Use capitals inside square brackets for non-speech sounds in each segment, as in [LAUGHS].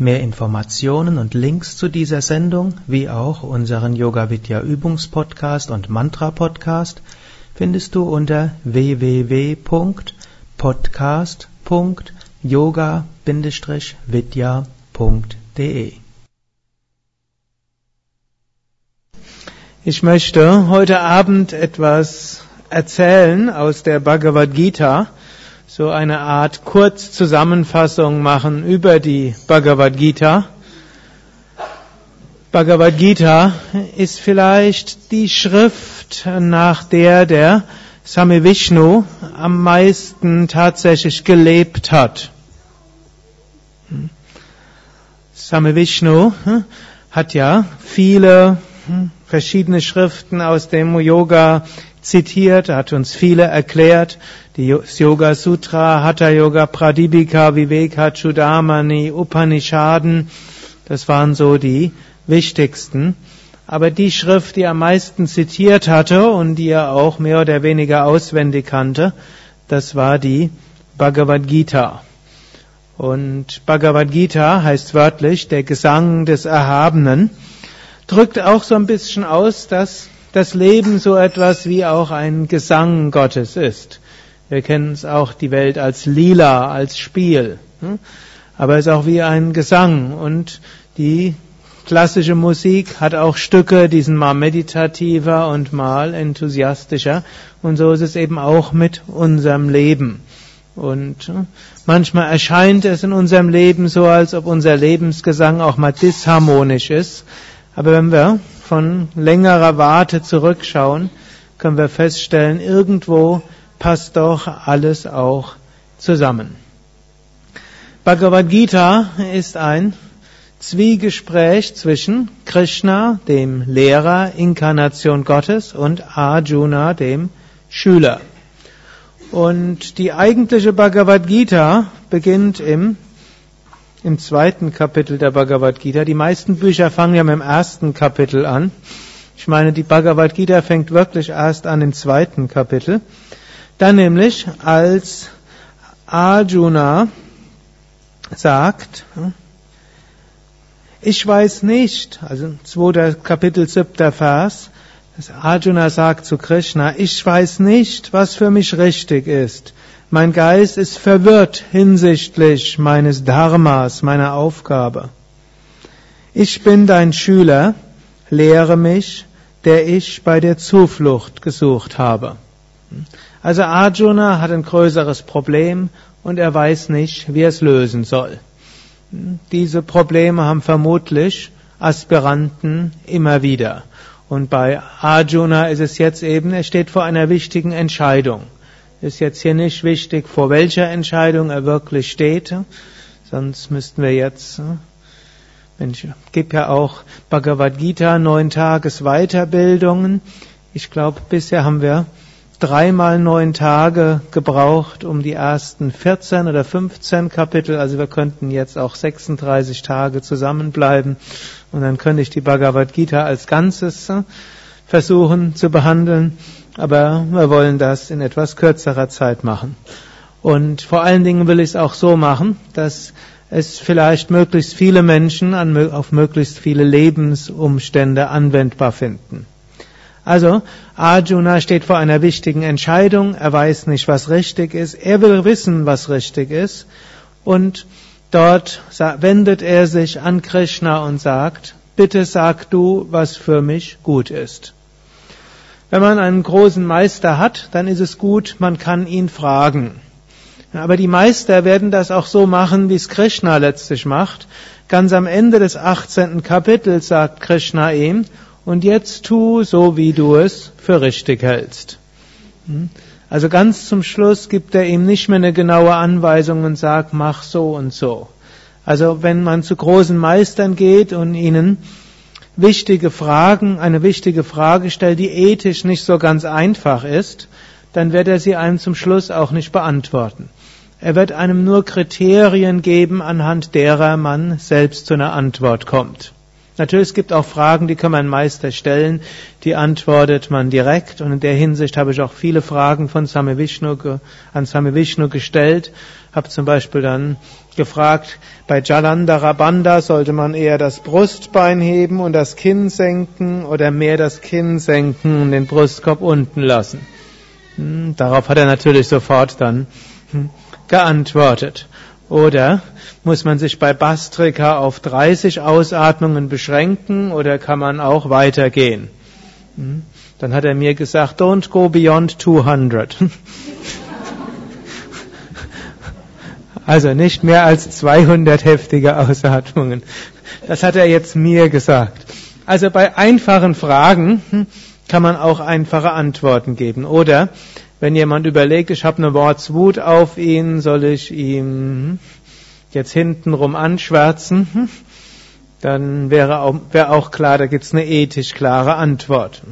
Mehr Informationen und Links zu dieser Sendung, wie auch unseren Yoga Vidya Übungspodcast und Mantra Podcast findest du unter www.podcast.yoga-vidya.de. Ich möchte heute Abend etwas erzählen aus der Bhagavad Gita so eine Art Kurzzusammenfassung machen über die Bhagavad Gita. Bhagavad Gita ist vielleicht die Schrift, nach der der Same Vishnu am meisten tatsächlich gelebt hat. Same Vishnu hm, hat ja viele hm, verschiedene Schriften aus dem Yoga zitiert, hat uns viele erklärt. Die Yoga Sutra, Hatha Yoga Pradipika, Vivekachudamani, Upanishaden, das waren so die wichtigsten. Aber die Schrift, die er am meisten zitiert hatte und die er auch mehr oder weniger auswendig kannte, das war die Bhagavad Gita. Und Bhagavad Gita heißt wörtlich der Gesang des Erhabenen, drückt auch so ein bisschen aus, dass das Leben so etwas wie auch ein Gesang Gottes ist. Wir kennen es auch die Welt als Lila, als Spiel. Hm? Aber es ist auch wie ein Gesang. Und die klassische Musik hat auch Stücke, die sind mal meditativer und mal enthusiastischer. Und so ist es eben auch mit unserem Leben. Und hm, manchmal erscheint es in unserem Leben so, als ob unser Lebensgesang auch mal disharmonisch ist. Aber wenn wir von längerer Warte zurückschauen, können wir feststellen, irgendwo passt doch alles auch zusammen. Bhagavad Gita ist ein Zwiegespräch zwischen Krishna, dem Lehrer, Inkarnation Gottes, und Arjuna, dem Schüler. Und die eigentliche Bhagavad Gita beginnt im im zweiten Kapitel der Bhagavad Gita. Die meisten Bücher fangen ja mit dem ersten Kapitel an. Ich meine, die Bhagavad Gita fängt wirklich erst an im zweiten Kapitel. Dann nämlich, als Arjuna sagt, ich weiß nicht, also zweiter Kapitel, siebter Vers, dass Arjuna sagt zu Krishna, ich weiß nicht, was für mich richtig ist. Mein Geist ist verwirrt hinsichtlich meines Dharmas, meiner Aufgabe. Ich bin dein Schüler, lehre mich, der ich bei der Zuflucht gesucht habe. Also Arjuna hat ein größeres Problem und er weiß nicht, wie er es lösen soll. Diese Probleme haben vermutlich Aspiranten immer wieder. Und bei Arjuna ist es jetzt eben, er steht vor einer wichtigen Entscheidung. Ist jetzt hier nicht wichtig, vor welcher Entscheidung er wirklich steht, sonst müssten wir jetzt, Mensch, gibt ja auch Bhagavad Gita, neun Tages Weiterbildungen. Ich glaube, bisher haben wir dreimal neun Tage gebraucht, um die ersten 14 oder 15 Kapitel, also wir könnten jetzt auch 36 Tage zusammenbleiben. Und dann könnte ich die Bhagavad Gita als Ganzes versuchen zu behandeln aber wir wollen das in etwas kürzerer Zeit machen. Und vor allen Dingen will ich es auch so machen, dass es vielleicht möglichst viele Menschen an, auf möglichst viele Lebensumstände anwendbar finden. Also, Arjuna steht vor einer wichtigen Entscheidung, er weiß nicht, was richtig ist, er will wissen, was richtig ist, und dort wendet er sich an Krishna und sagt, bitte sag du, was für mich gut ist. Wenn man einen großen Meister hat, dann ist es gut, man kann ihn fragen. Aber die Meister werden das auch so machen, wie es Krishna letztlich macht. Ganz am Ende des 18. Kapitels sagt Krishna ihm, und jetzt tu so, wie du es für richtig hältst. Hm? Also ganz zum Schluss gibt er ihm nicht mehr eine genaue Anweisung und sagt, mach so und so. Also wenn man zu großen Meistern geht und ihnen wichtige Fragen, eine wichtige Frage stellt, die ethisch nicht so ganz einfach ist, dann wird er sie einem zum Schluss auch nicht beantworten. Er wird einem nur Kriterien geben, anhand derer man selbst zu einer Antwort kommt. Natürlich, es gibt auch Fragen, die kann man Meister stellen, die antwortet man direkt. Und in der Hinsicht habe ich auch viele Fragen von Same Vishnu, an Same Vishnu gestellt. Habe zum Beispiel dann gefragt, bei Jalandhara Bandha sollte man eher das Brustbein heben und das Kinn senken oder mehr das Kinn senken und den Brustkorb unten lassen. Hm, darauf hat er natürlich sofort dann hm, geantwortet. Oder muss man sich bei Bastrika auf 30 Ausatmungen beschränken oder kann man auch weitergehen? Hm? Dann hat er mir gesagt, don't go beyond 200. [LAUGHS] Also nicht mehr als 200 heftige Ausatmungen. Das hat er jetzt mir gesagt. Also bei einfachen Fragen hm, kann man auch einfache Antworten geben. Oder wenn jemand überlegt, ich habe eine Wortswut auf ihn, soll ich ihm jetzt hintenrum anschwärzen? Dann wäre auch, wäre auch klar, da gibt's eine ethisch klare Antwort.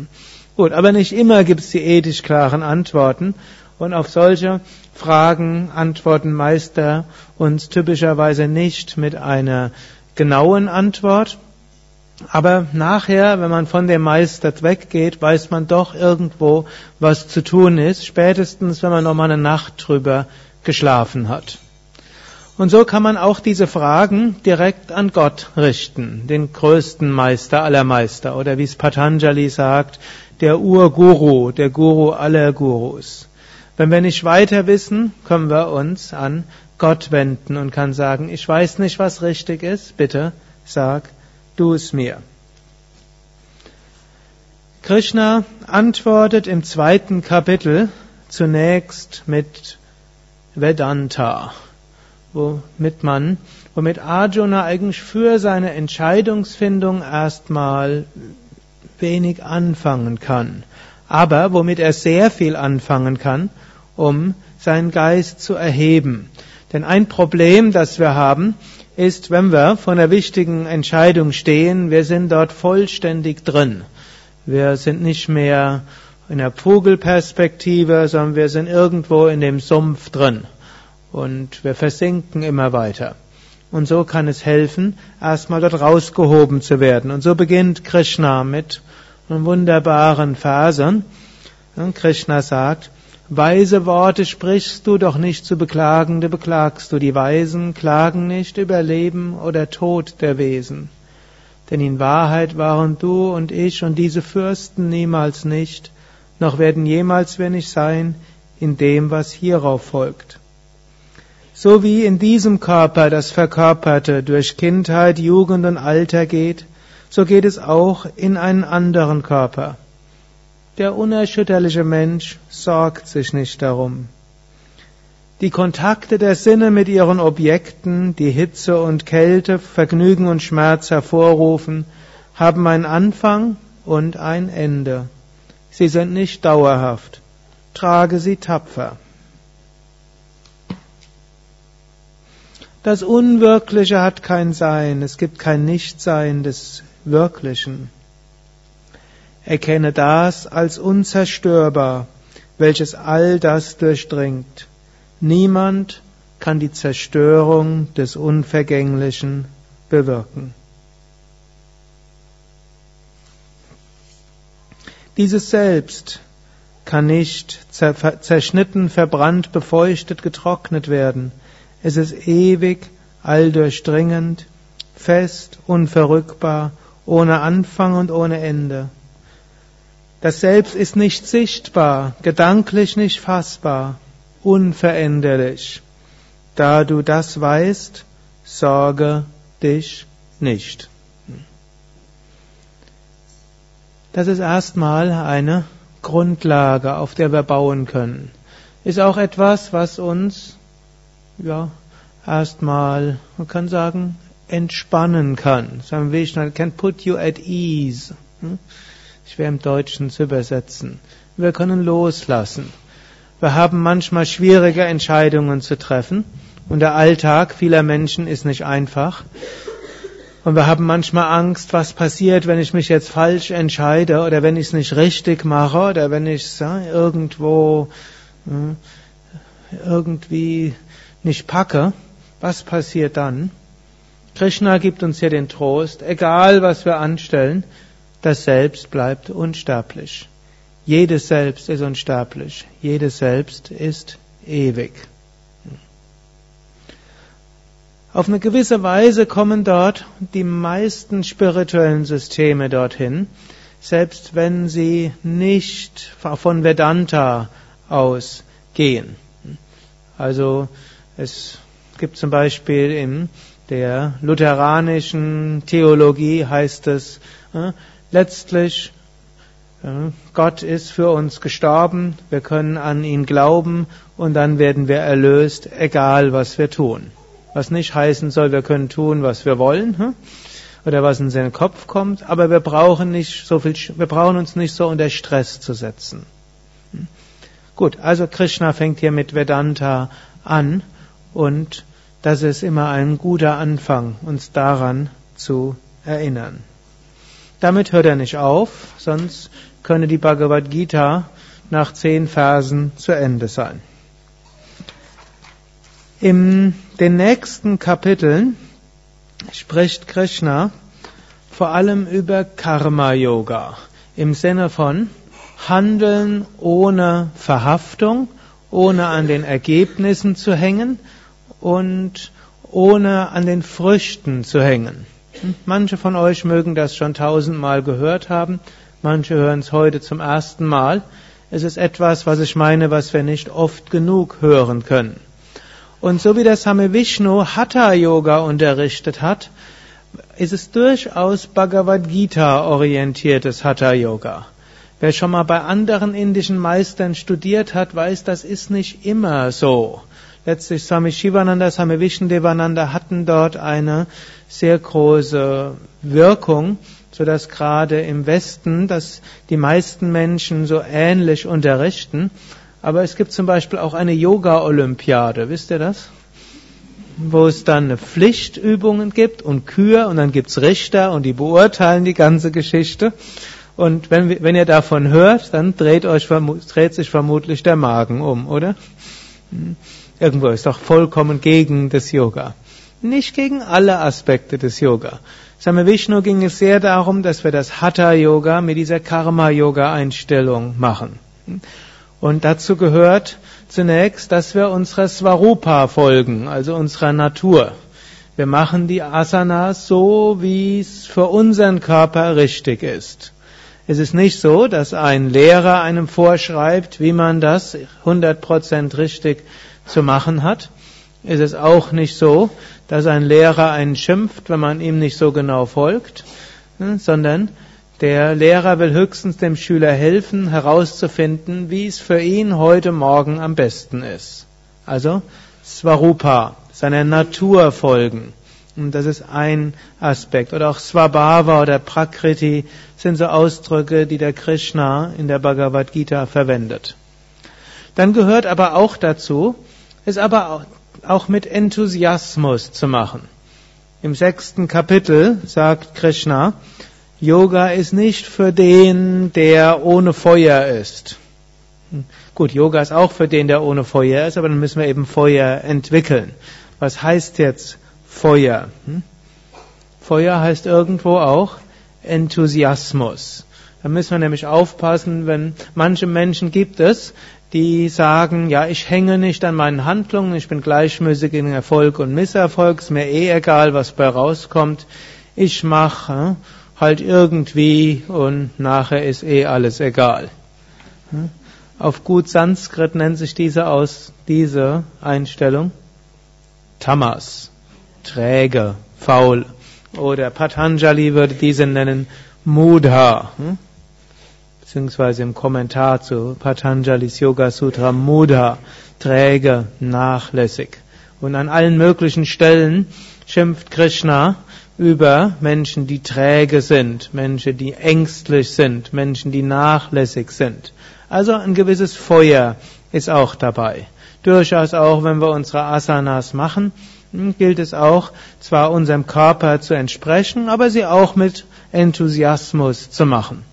Gut, aber nicht immer gibt's die ethisch klaren Antworten. Und auf solche Fragen antworten Meister uns typischerweise nicht mit einer genauen Antwort, aber nachher, wenn man von dem Meister weggeht, weiß man doch irgendwo, was zu tun ist, spätestens wenn man nochmal eine Nacht drüber geschlafen hat. Und so kann man auch diese Fragen direkt an Gott richten, den größten Meister aller Meister, oder wie es Patanjali sagt, der Urguru, der Guru aller Gurus. Wenn wir nicht weiter wissen, können wir uns an Gott wenden und kann sagen, ich weiß nicht, was richtig ist, bitte sag du es mir. Krishna antwortet im zweiten Kapitel zunächst mit Vedanta, womit man, womit Arjuna eigentlich für seine Entscheidungsfindung erstmal wenig anfangen kann, aber womit er sehr viel anfangen kann, um seinen Geist zu erheben. Denn ein Problem, das wir haben, ist, wenn wir vor einer wichtigen Entscheidung stehen, wir sind dort vollständig drin. Wir sind nicht mehr in der Vogelperspektive, sondern wir sind irgendwo in dem Sumpf drin. Und wir versinken immer weiter. Und so kann es helfen, erstmal dort rausgehoben zu werden. Und so beginnt Krishna mit einem wunderbaren Versen. Und Krishna sagt, Weise Worte sprichst du, doch nicht zu Beklagende beklagst du. Die Weisen klagen nicht über Leben oder Tod der Wesen. Denn in Wahrheit waren du und ich und diese Fürsten niemals nicht, noch werden jemals wir nicht sein in dem, was hierauf folgt. So wie in diesem Körper das Verkörperte durch Kindheit, Jugend und Alter geht, so geht es auch in einen anderen Körper. Der unerschütterliche Mensch sorgt sich nicht darum. Die Kontakte der Sinne mit ihren Objekten, die Hitze und Kälte, Vergnügen und Schmerz hervorrufen, haben einen Anfang und ein Ende. Sie sind nicht dauerhaft. Trage sie tapfer. Das Unwirkliche hat kein Sein, es gibt kein Nichtsein des Wirklichen. Erkenne das als unzerstörbar, welches all das durchdringt. Niemand kann die Zerstörung des Unvergänglichen bewirken. Dieses Selbst kann nicht zerschnitten, verbrannt, befeuchtet, getrocknet werden. Es ist ewig, alldurchdringend, fest, unverrückbar, ohne Anfang und ohne Ende. Das Selbst ist nicht sichtbar, gedanklich nicht fassbar, unveränderlich. Da du das weißt, sorge dich nicht. Das ist erstmal eine Grundlage, auf der wir bauen können. Ist auch etwas, was uns, ja, erstmal, man kann sagen, entspannen kann. Sagen wir, can put you at ease. Hm? Schwer im Deutschen zu übersetzen. Wir können loslassen. Wir haben manchmal schwierige Entscheidungen zu treffen Und der Alltag vieler Menschen ist nicht einfach. Und wir haben manchmal Angst, was passiert, wenn ich mich jetzt falsch entscheide oder wenn ich es nicht richtig mache oder wenn ich es irgendwo äh, irgendwie nicht packe. Was passiert dann? Krishna gibt uns hier den Trost, egal was wir anstellen, das Selbst bleibt unsterblich. Jedes Selbst ist unsterblich. Jedes Selbst ist ewig. Auf eine gewisse Weise kommen dort die meisten spirituellen Systeme dorthin, selbst wenn sie nicht von Vedanta ausgehen. Also es gibt zum Beispiel in der lutheranischen Theologie heißt es äh, letztlich äh, Gott ist für uns gestorben, wir können an ihn glauben und dann werden wir erlöst, egal was wir tun. Was nicht heißen soll, wir können tun, was wir wollen, hm? oder was in den Kopf kommt, aber wir brauchen nicht so viel, wir brauchen uns nicht so unter Stress zu setzen. Hm? Gut, also Krishna fängt hier mit Vedanta an und das ist immer ein guter Anfang, uns daran zu erinnern. Damit hört er nicht auf, sonst könne die Bhagavad Gita nach zehn Versen zu Ende sein. In den nächsten Kapiteln spricht Krishna vor allem über Karma Yoga im Sinne von Handeln ohne Verhaftung, ohne an den Ergebnissen zu hängen und ohne an den Früchten zu hängen. Manche von euch mögen das schon tausendmal gehört haben, manche hören es heute zum ersten Mal. Es ist etwas, was ich meine, was wir nicht oft genug hören können. Und so wie der Same Vishnu Hatha Yoga unterrichtet hat, ist es durchaus Bhagavad Gita orientiertes Hatha Yoga. Wer schon mal bei anderen indischen Meistern studiert hat, weiß, das ist nicht immer so. Letztlich Swami Shivananda, Swami Vishnudevananda hatten dort eine sehr große Wirkung, so dass gerade im Westen, dass die meisten Menschen so ähnlich unterrichten. Aber es gibt zum Beispiel auch eine Yoga-Olympiade, wisst ihr das? Wo es dann Pflichtübungen gibt und Kür und dann gibt's Richter und die beurteilen die ganze Geschichte. Und wenn, wenn ihr davon hört, dann dreht, euch, dreht sich vermutlich der Magen um, oder? Irgendwo ist doch vollkommen gegen das Yoga. Nicht gegen alle Aspekte des Yoga. Same Vishnu ging es sehr darum, dass wir das Hatha Yoga mit dieser Karma Yoga Einstellung machen. Und dazu gehört zunächst, dass wir unserer Svarupa folgen, also unserer Natur. Wir machen die Asanas so, wie es für unseren Körper richtig ist. Es ist nicht so, dass ein Lehrer einem vorschreibt, wie man das 100% richtig zu machen hat. Ist es auch nicht so, dass ein Lehrer einen schimpft, wenn man ihm nicht so genau folgt, ne, sondern der Lehrer will höchstens dem Schüler helfen, herauszufinden, wie es für ihn heute Morgen am besten ist. Also Svarupa, seiner Natur folgen. Und das ist ein Aspekt. Oder auch Swabhava oder Prakriti sind so Ausdrücke, die der Krishna in der Bhagavad Gita verwendet. Dann gehört aber auch dazu, es aber auch mit Enthusiasmus zu machen. Im sechsten Kapitel sagt Krishna, Yoga ist nicht für den, der ohne Feuer ist. Gut, Yoga ist auch für den, der ohne Feuer ist, aber dann müssen wir eben Feuer entwickeln. Was heißt jetzt Feuer? Hm? Feuer heißt irgendwo auch Enthusiasmus. Da müssen wir nämlich aufpassen, wenn manche Menschen gibt es, die sagen, ja, ich hänge nicht an meinen Handlungen, ich bin gleichmäßig in Erfolg und Misserfolg, ist mir eh egal, was bei rauskommt. Ich mache halt irgendwie und nachher ist eh alles egal. Auf gut Sanskrit nennt sich diese aus, diese Einstellung Tamas, träge, faul. Oder Patanjali würde diese nennen Mudha, beziehungsweise im Kommentar zu Patanjalis Yoga Sutra Mudha, träge, nachlässig. Und an allen möglichen Stellen schimpft Krishna über Menschen, die träge sind, Menschen, die ängstlich sind, Menschen, die nachlässig sind. Also ein gewisses Feuer ist auch dabei. durchaus auch, wenn wir unsere Asanas machen, gilt es auch, zwar unserem Körper zu entsprechen, aber sie auch mit Enthusiasmus zu machen.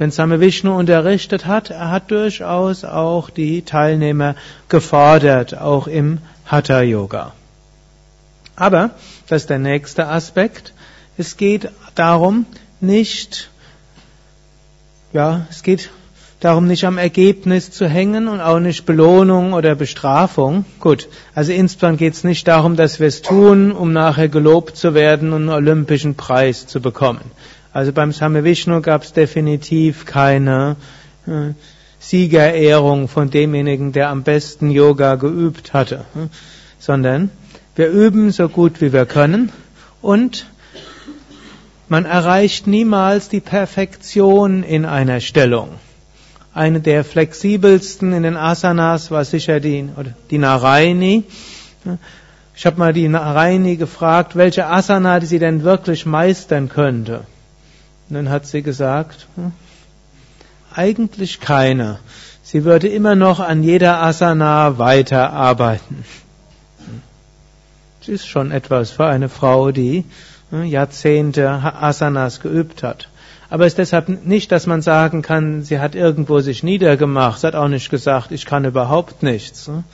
Wenn Same Vishnu unterrichtet hat, er hat durchaus auch die Teilnehmer gefordert, auch im Hatha Yoga. Aber, das ist der nächste Aspekt, es geht darum, nicht, ja, es geht darum, nicht am Ergebnis zu hängen und auch nicht Belohnung oder Bestrafung. Gut, also insbesondere geht es nicht darum, dass wir es tun, um nachher gelobt zu werden und einen olympischen Preis zu bekommen. Also beim Same Vishnu gab es definitiv keine äh, Siegerehrung von demjenigen, der am besten Yoga geübt hatte, äh, sondern wir üben so gut wie wir können und man erreicht niemals die Perfektion in einer Stellung. Eine der flexibelsten in den Asanas war sicher die, die Naraini. Ich habe mal die Naraini gefragt, welche Asana die sie denn wirklich meistern könnte. Und dann hat sie gesagt, hm, eigentlich keine. Sie würde immer noch an jeder Asana weiterarbeiten. Das ist schon etwas für eine Frau, die hm, Jahrzehnte Asanas geübt hat. Aber es ist deshalb nicht, dass man sagen kann, sie hat irgendwo sich niedergemacht. Sie hat auch nicht gesagt, ich kann überhaupt nichts. Hm.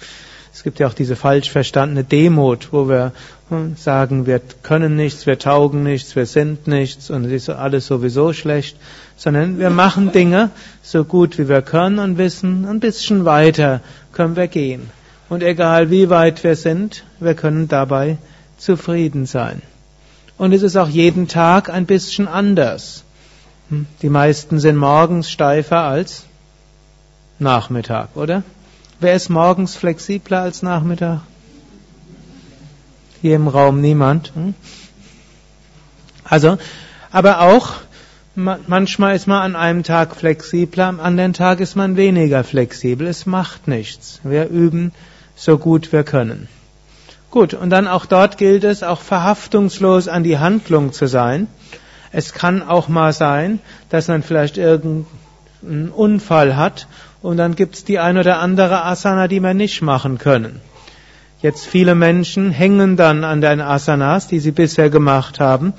Es gibt ja auch diese falsch verstandene Demut, wo wir sagen, wir können nichts, wir taugen nichts, wir sind nichts und es ist alles sowieso schlecht, sondern wir machen Dinge so gut wie wir können und wissen, ein bisschen weiter können wir gehen. Und egal wie weit wir sind, wir können dabei zufrieden sein. Und es ist auch jeden Tag ein bisschen anders. Hm, die meisten sind morgens steifer als Nachmittag, oder? Wer ist morgens flexibler als Nachmittag? Hier im Raum niemand. Hm? Also, aber auch, manchmal ist man an einem Tag flexibler, am anderen Tag ist man weniger flexibel. Es macht nichts. Wir üben so gut wir können. Gut, und dann auch dort gilt es, auch verhaftungslos an die Handlung zu sein. Es kann auch mal sein, dass man vielleicht irgendeinen Unfall hat und dann gibt's die ein oder andere Asana, die wir nicht machen können. Jetzt viele Menschen hängen dann an den Asanas, die sie bisher gemacht haben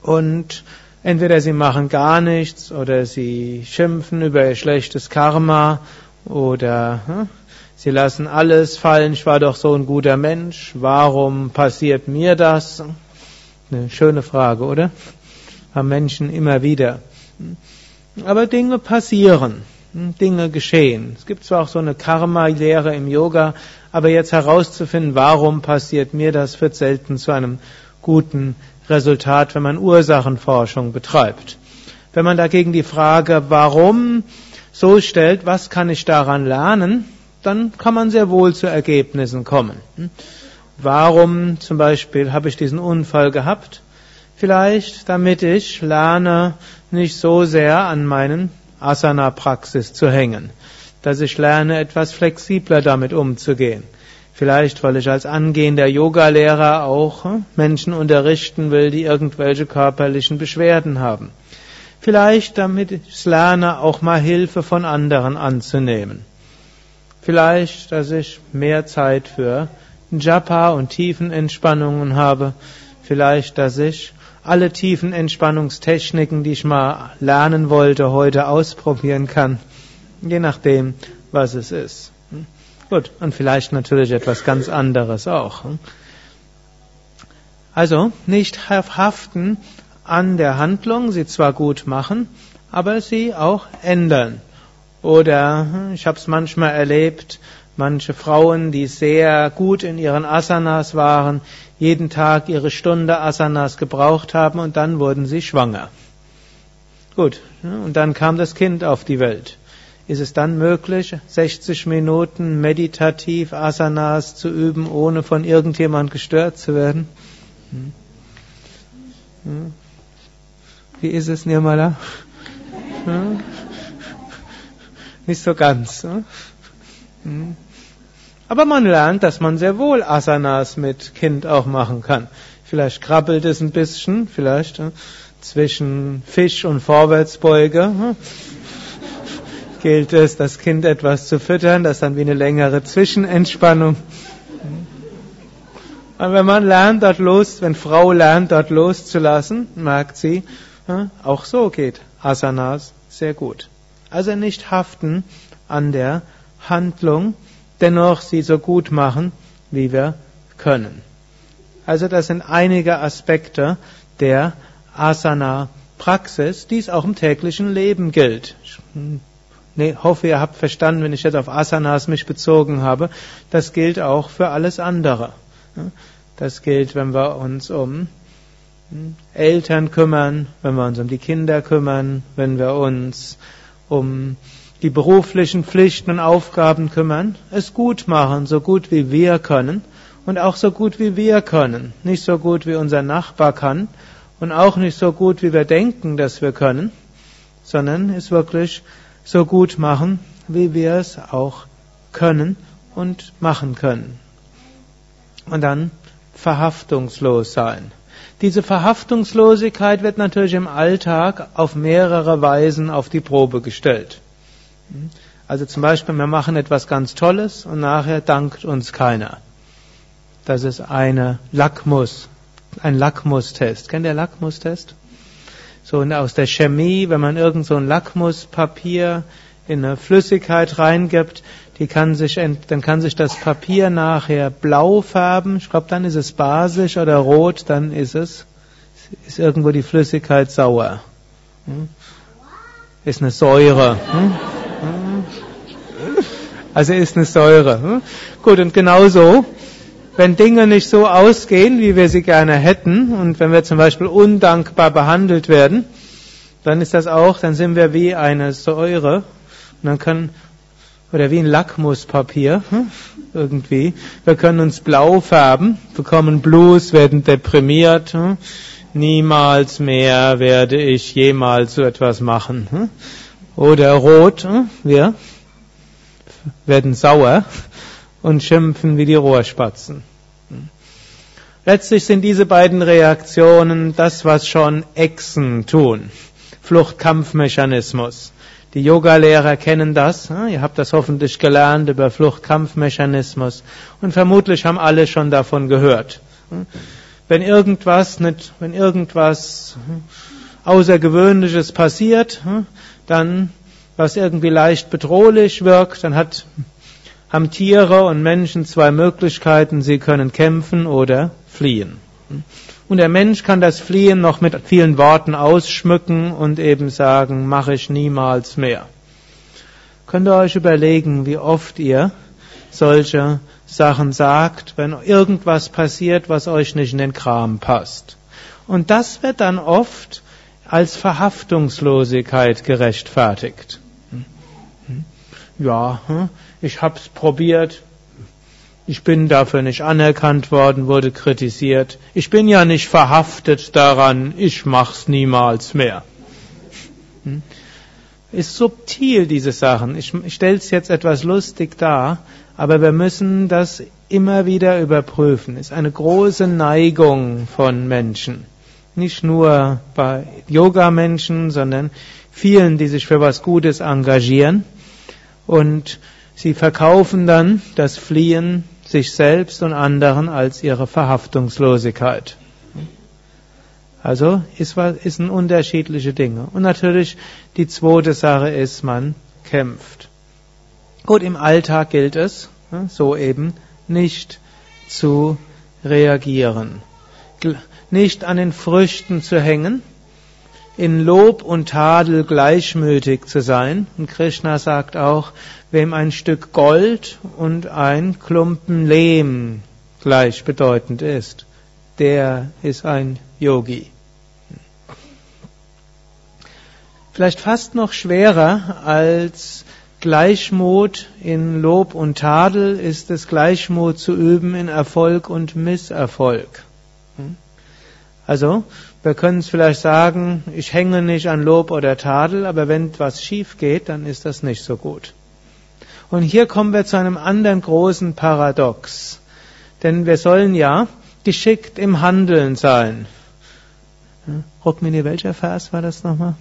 und entweder sie machen gar nichts oder sie schimpfen über ihr schlechtes Karma oder hm, sie lassen alles fallen, ich war doch so ein guter Mensch, warum passiert mir das? Eine schöne Frage, oder? Haben Menschen immer wieder. Aber Dinge passieren. Dinge geschehen. Es gibt zwar auch so eine Karma-Lehre im Yoga, aber jetzt herauszufinden, warum passiert mir das, führt selten zu einem guten Resultat, wenn man Ursachenforschung betreibt. Wenn man dagegen die Frage, warum so stellt, was kann ich daran lernen, dann kann man sehr wohl zu Ergebnissen kommen. Warum zum Beispiel habe ich diesen Unfall gehabt? Vielleicht, damit ich lerne, nicht so sehr an meinen Asana-Praxis zu hängen, dass ich lerne, etwas flexibler damit umzugehen. Vielleicht, weil ich als angehender Yogalehrer auch hm, Menschen unterrichten will, die irgendwelche körperlichen Beschwerden haben. Vielleicht, damit ich lerne, auch mal Hilfe von anderen anzunehmen. Vielleicht, dass ich mehr Zeit für Japa und Tiefenentspannungen habe. Vielleicht, dass ich alle tiefen Entspannungstechniken, die ich mal lernen wollte, heute ausprobieren kann. Je nachdem, was es ist. Gut, und vielleicht natürlich etwas ganz anderes auch. Also nicht haften an der Handlung, sie zwar gut machen, aber sie auch ändern. Oder ich habe es manchmal erlebt, manche Frauen, die sehr gut in ihren Asanas waren, jeden Tag ihre Stunde Asanas gebraucht haben und dann wurden sie schwanger. Gut, und dann kam das Kind auf die Welt. Ist es dann möglich, 60 Minuten meditativ Asanas zu üben, ohne von irgendjemand gestört zu werden? Hm? Hm? Wie ist es, Nirmala? Hm? Nicht so ganz. Aber man lernt, dass man sehr wohl Asanas mit Kind auch machen kann. Vielleicht krabbelt es ein bisschen, vielleicht zwischen Fisch und Vorwärtsbeuge. Gilt es, das Kind etwas zu füttern, das ist dann wie eine längere Zwischenentspannung. Und wenn man lernt, dort los, wenn Frau lernt, dort loszulassen, merkt sie, auch so geht Asanas sehr gut. Also nicht haften an der Handlung, dennoch sie so gut machen, wie wir können. Also das sind einige Aspekte der Asana-Praxis, die es auch im täglichen Leben gilt. Nee, hoffe, ihr habt verstanden, wenn ich jetzt auf Asanas mich bezogen habe. Das gilt auch für alles andere. Das gilt, wenn wir uns um hm, Eltern kümmern, wenn wir uns um die Kinder kümmern, wenn wir uns um die beruflichen Pflichten und Aufgaben kümmern, es gut machen, so gut wie wir können und auch so gut wie wir können. Nicht so gut wie unser Nachbar kann und auch nicht so gut wie wir denken, dass wir können, sondern es wirklich so gut machen, wie wir es auch können und machen können. Und dann verhaftungslos sein. Diese Verhaftungslosigkeit wird natürlich im Alltag auf mehrere Weisen auf die Probe gestellt. Also zum Beispiel, wir machen etwas ganz Tolles und nachher dankt uns keiner. Das ist eine Lackmus, ein Lackmustest. Kennt ihr Lackmustest? So aus der Chemie, wenn man irgend so ein Lackmuspapier in eine Flüssigkeit reingibt, die kann sich, dann kann sich das Papier nachher blau färben. Ich glaube, dann ist es basisch oder rot, dann ist es, ist irgendwo die Flüssigkeit sauer. Hm? Ist eine Säure. Hm? Also ist eine Säure. Hm? Gut, und genauso, wenn Dinge nicht so ausgehen, wie wir sie gerne hätten, und wenn wir zum Beispiel undankbar behandelt werden, dann ist das auch, dann sind wir wie eine Säure. Und dann können, oder wie ein Lackmuspapier, hm? irgendwie. Wir können uns blau färben, bekommen Blues, werden deprimiert. Hm? Niemals mehr werde ich jemals so etwas machen. Hm? Oder rot, wir werden sauer und schimpfen wie die Rohrspatzen. Letztlich sind diese beiden Reaktionen das, was schon Echsen tun. Fluchtkampfmechanismus. Die Yogalehrer kennen das. Ihr habt das hoffentlich gelernt über Fluchtkampfmechanismus. Und vermutlich haben alle schon davon gehört. Wenn irgendwas nicht, wenn irgendwas Außergewöhnliches passiert, dann was irgendwie leicht bedrohlich wirkt, dann hat, haben Tiere und Menschen zwei Möglichkeiten. Sie können kämpfen oder fliehen. Und der Mensch kann das Fliehen noch mit vielen Worten ausschmücken und eben sagen, mache ich niemals mehr. Könnt ihr euch überlegen, wie oft ihr solche Sachen sagt, wenn irgendwas passiert, was euch nicht in den Kram passt. Und das wird dann oft als Verhaftungslosigkeit gerechtfertigt ja, hm, ich hab's probiert, ich bin dafür nicht anerkannt worden, wurde kritisiert. Ich bin ja nicht verhaftet daran, ich mach's niemals mehr. Hm? Ist subtil, diese Sachen. Ich, ich stell's jetzt etwas lustig dar, aber wir müssen das immer wieder überprüfen. Ist eine große Neigung von Menschen. Nicht nur bei Yoga-Menschen, sondern vielen, die sich für was Gutes engagieren und sie verkaufen dann das Fliehen sich selbst und anderen als ihre Verhaftungslosigkeit. Also ist, ist ein unterschiedliche Dinge. Und natürlich die zweite Sache ist, man kämpft. Gut, im Alltag gilt es, so eben, nicht zu reagieren. Nicht an den Früchten zu hängen, in Lob und Tadel gleichmütig zu sein. Und Krishna sagt auch, wem ein Stück Gold und ein Klumpen Lehm gleichbedeutend ist, der ist ein Yogi. Vielleicht fast noch schwerer als Gleichmut in Lob und Tadel ist es Gleichmut zu üben in Erfolg und Misserfolg. Also, wir können es vielleicht sagen, ich hänge nicht an Lob oder Tadel, aber wenn was schief geht, dann ist das nicht so gut. Und hier kommen wir zu einem anderen großen Paradox. Denn wir sollen ja geschickt im Handeln sein. Rukmini, welcher Vers war das nochmal?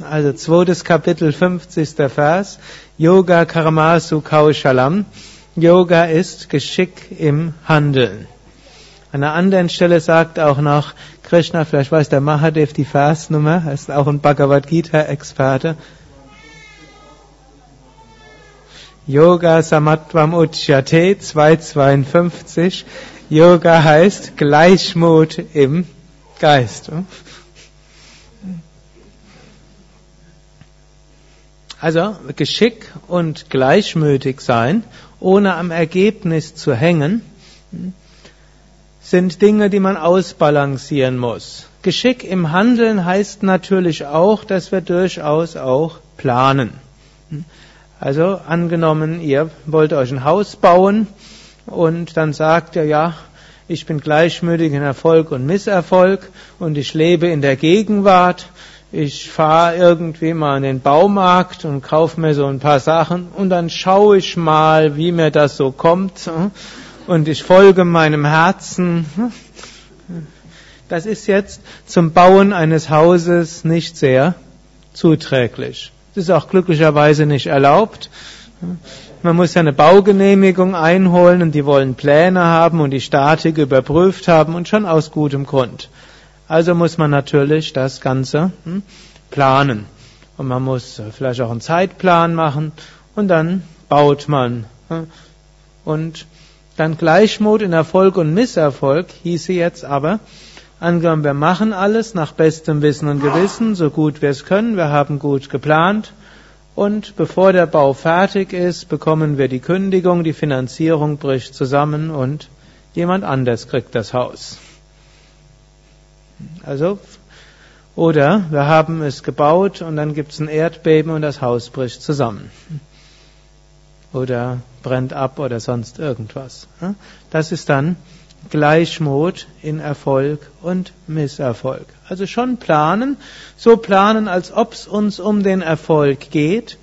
Also zweites Kapitel, 50. Vers. Yoga Karmasu Kaushalam. Yoga ist Geschick im Handeln. An einer anderen Stelle sagt auch noch Krishna, vielleicht weiß der Mahadev die Versnummer, er ist auch ein Bhagavad Gita-Experte. Yoga Samatvam Uchyate 252. Yoga heißt Gleichmut im Geist. Also Geschick und gleichmütig sein, ohne am Ergebnis zu hängen, sind Dinge, die man ausbalancieren muss. Geschick im Handeln heißt natürlich auch, dass wir durchaus auch planen. Also angenommen, ihr wollt euch ein Haus bauen und dann sagt ihr, ja, ich bin gleichmütig in Erfolg und Misserfolg und ich lebe in der Gegenwart. Ich fahre irgendwie mal in den Baumarkt und kaufe mir so ein paar Sachen und dann schaue ich mal, wie mir das so kommt und ich folge meinem Herzen. Das ist jetzt zum Bauen eines Hauses nicht sehr zuträglich. Das ist auch glücklicherweise nicht erlaubt. Man muss ja eine Baugenehmigung einholen und die wollen Pläne haben und die Statik überprüft haben und schon aus gutem Grund. Also muss man natürlich das Ganze hm, planen. Und man muss vielleicht auch einen Zeitplan machen und dann baut man. Hm. Und dann Gleichmut in Erfolg und Misserfolg hieße jetzt aber, Angenommen, wir machen alles nach bestem Wissen und Gewissen, so gut wir es können, wir haben gut geplant und bevor der Bau fertig ist, bekommen wir die Kündigung, die Finanzierung bricht zusammen und jemand anders kriegt das Haus. Also, oder wir haben es gebaut und dann gibt es ein Erdbeben und das Haus bricht zusammen. Oder brennt ab oder sonst irgendwas. Das ist dann Gleichmut in Erfolg und Misserfolg. Also schon planen, so planen, als ob es uns um den Erfolg geht,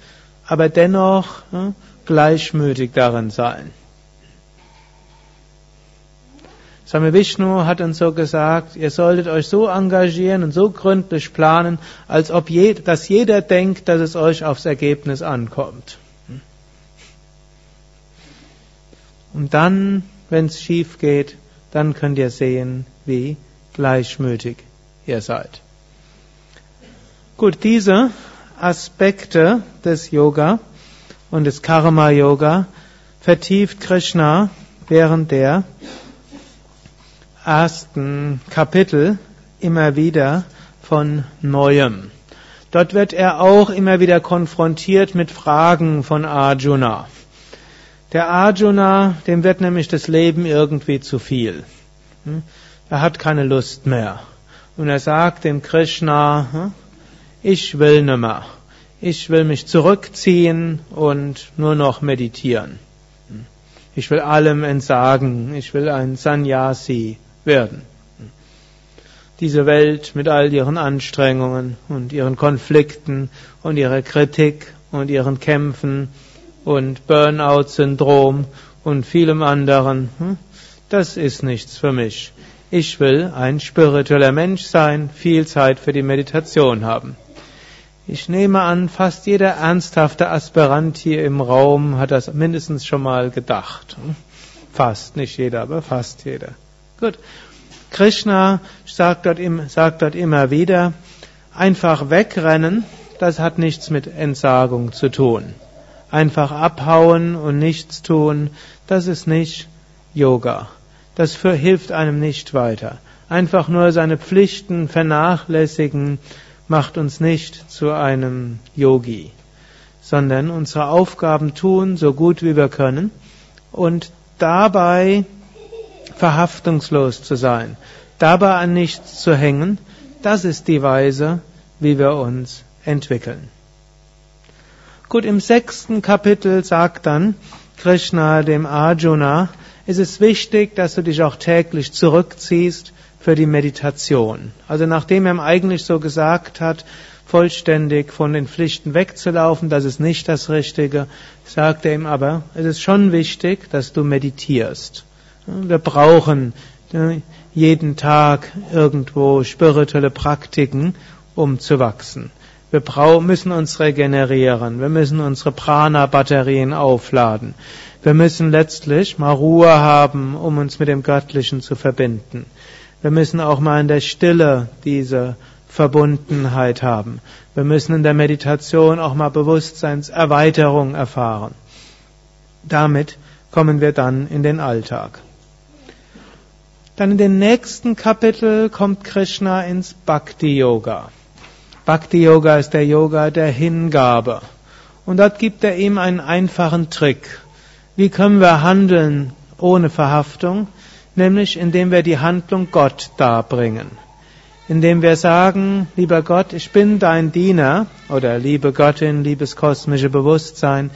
aber dennoch gleichmütig darin sein. Swami Vishnu hat uns so gesagt, ihr solltet euch so engagieren und so gründlich planen, als ob je, dass jeder denkt, dass es euch aufs Ergebnis ankommt. Und dann, wenn es schief geht, dann könnt ihr sehen, wie gleichmütig ihr seid. Gut, diese Aspekte des Yoga und des Karma Yoga vertieft Krishna während der ersten Kapitel immer wieder von neuem. Dort wird er auch immer wieder konfrontiert mit Fragen von Arjuna. Der Arjuna, dem wird nämlich das Leben irgendwie zu viel. Hm? Er hat keine Lust mehr. Und er sagt dem Krishna, hm, ich will nimmer. Ich will mich zurückziehen und nur noch meditieren. Hm? Ich will allem entsagen. Ich will ein Sannyasi werden. Diese Welt mit all ihren Anstrengungen und ihren Konflikten und ihrer Kritik und ihren Kämpfen und Burnout-Syndrom und vielem anderen. Hm? Das ist nichts für mich. Ich will ein spiritueller Mensch sein, viel Zeit für die Meditation haben. Ich nehme an, fast jeder ernsthafte Aspirant hier im Raum hat das mindestens schon mal gedacht. Hm? Fast, nicht jeder, aber fast jeder. Gut. Krishna sagt dort, sagt dort immer wieder, einfach wegrennen, das hat nichts mit Entsagung zu tun. Einfach abhauen und nichts tun, das ist nicht Yoga. Das hilft einem nicht weiter. Einfach nur seine Pflichten vernachlässigen macht uns nicht zu einem Yogi, sondern unsere Aufgaben tun, so gut wie wir können und dabei verhaftungslos zu sein, dabei an nichts zu hängen, das ist die Weise, wie wir uns entwickeln. Gut, im sechsten Kapitel sagt dann Krishna dem Arjuna, es ist wichtig, dass du dich auch täglich zurückziehst für die Meditation. Also nachdem er ihm eigentlich so gesagt hat, vollständig von den Pflichten wegzulaufen, das ist nicht das Richtige, sagt er ihm aber, es ist schon wichtig, dass du meditierst. Wir brauchen jeden Tag irgendwo spirituelle Praktiken, um zu wachsen. Wir müssen uns regenerieren. Wir müssen unsere Prana-Batterien aufladen. Wir müssen letztlich mal Ruhe haben, um uns mit dem Göttlichen zu verbinden. Wir müssen auch mal in der Stille diese Verbundenheit haben. Wir müssen in der Meditation auch mal Bewusstseinserweiterung erfahren. Damit kommen wir dann in den Alltag. Dann in den nächsten Kapitel kommt Krishna ins Bhakti Yoga. Bhakti Yoga ist der Yoga der Hingabe. Und dort gibt er ihm einen einfachen Trick. Wie können wir handeln ohne Verhaftung? Nämlich indem wir die Handlung Gott darbringen. Indem wir sagen, lieber Gott, ich bin dein Diener oder liebe Göttin, liebes kosmische Bewusstsein,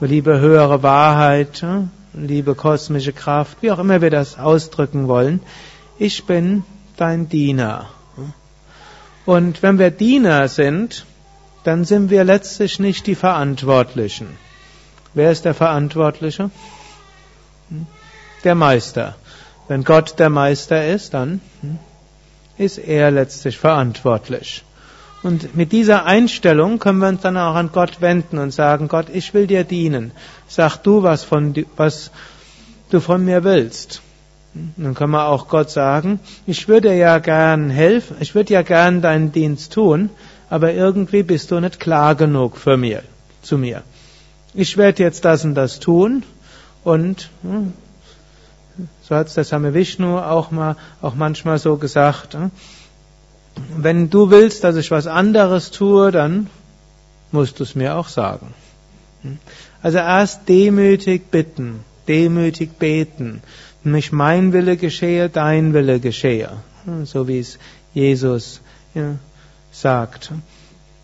liebe höhere Wahrheit, liebe kosmische Kraft, wie auch immer wir das ausdrücken wollen. Ich bin dein Diener. Und wenn wir Diener sind, dann sind wir letztlich nicht die Verantwortlichen. Wer ist der Verantwortliche? Hm? Der Meister. Wenn Gott der Meister ist, dann hm, ist er letztlich verantwortlich. Und mit dieser Einstellung können wir uns dann auch an Gott wenden und sagen, Gott, ich will dir dienen. Sag du, was, von, was du von mir willst. Dann können wir auch Gott sagen, ich würde ja gern helfen, ich würde ja gern deinen Dienst tun, aber irgendwie bist du nicht klar genug für mir, zu mir. Ich werde jetzt das und das tun und hm, so hat es der Same Vishnu auch mal, auch manchmal so gesagt. Hm, wenn du willst, dass ich was anderes tue, dann musst du es mir auch sagen. Hm. Also erst demütig bitten, demütig beten, nicht mein Wille geschehe, dein Wille geschehe. So wie es Jesus ja, sagt.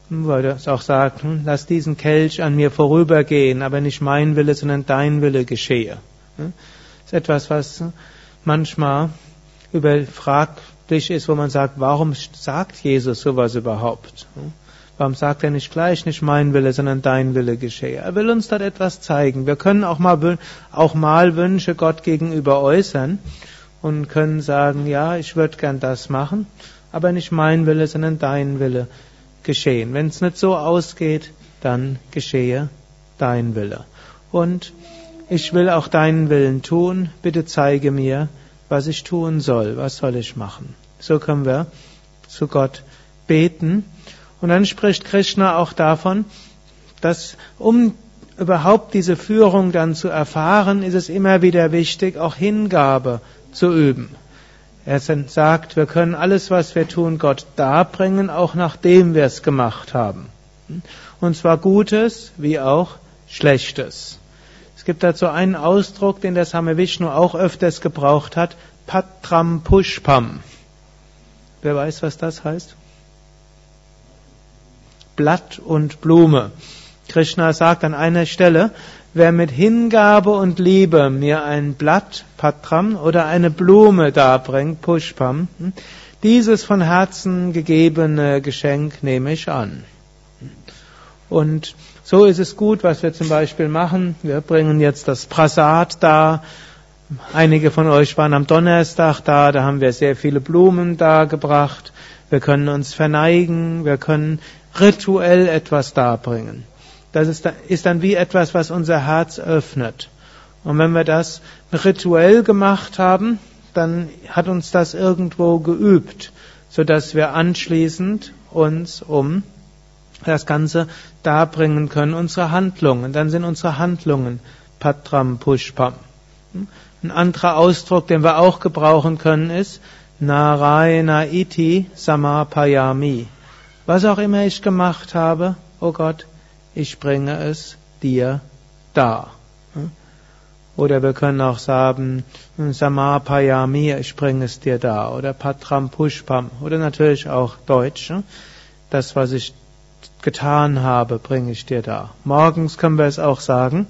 Wo er es auch sagt, hm, lass diesen Kelch an mir vorübergehen, aber nicht mein Wille, sondern dein Wille geschehe. Das ist etwas, was manchmal überfraglich ist, wo man sagt, warum sagt Jesus sowas überhaupt? Warum sagt er nicht gleich, nicht mein Wille, sondern dein Wille geschehe? Er will uns dort etwas zeigen. Wir können auch mal, auch mal Wünsche Gott gegenüber äußern und können sagen, ja, ich würde gern das machen, aber nicht mein Wille, sondern dein Wille geschehen. Wenn es nicht so ausgeht, dann geschehe dein Wille. Und ich will auch deinen Willen tun, bitte zeige mir, was ich tun soll, was soll ich machen. So können wir zu Gott beten und dann spricht Krishna auch davon, dass um überhaupt diese Führung dann zu erfahren, ist es immer wieder wichtig, auch Hingabe zu üben. Er sagt, wir können alles, was wir tun, Gott darbringen, auch nachdem wir es gemacht haben. Und zwar Gutes wie auch Schlechtes. Es gibt dazu einen Ausdruck, den der Same Vishnu auch öfters gebraucht hat, Patram Pushpam. Wer weiß, was das heißt? Blatt und Blume. Krishna sagt an einer Stelle, wer mit Hingabe und Liebe mir ein Blatt, Patram, oder eine Blume darbringt, Pushpam, dieses von Herzen gegebene Geschenk nehme ich an. Und so ist es gut, was wir zum Beispiel machen. Wir bringen jetzt das Prasad da. Einige von euch waren am Donnerstag da, da haben wir sehr viele Blumen da gebracht. Wir können uns verneigen, wir können rituell etwas darbringen. Das ist, ist dann wie etwas, was unser Herz öffnet. Und wenn wir das rituell gemacht haben, dann hat uns das irgendwo geübt, so dass wir anschließend uns um das Ganze darbringen können, unsere Handlungen. Dann sind unsere Handlungen Patram Pushpam. Ein anderer Ausdruck, den wir auch gebrauchen können, ist Narayana iti samapayami. Was auch immer ich gemacht habe, oh Gott, ich bringe es dir dar. Oder wir können auch sagen, Samapayami, ich bringe es dir dar. Oder Patram Pushpam. Oder natürlich auch Deutsch. Das, was ich getan habe, bringe ich dir dar. Morgens können wir es auch sagen.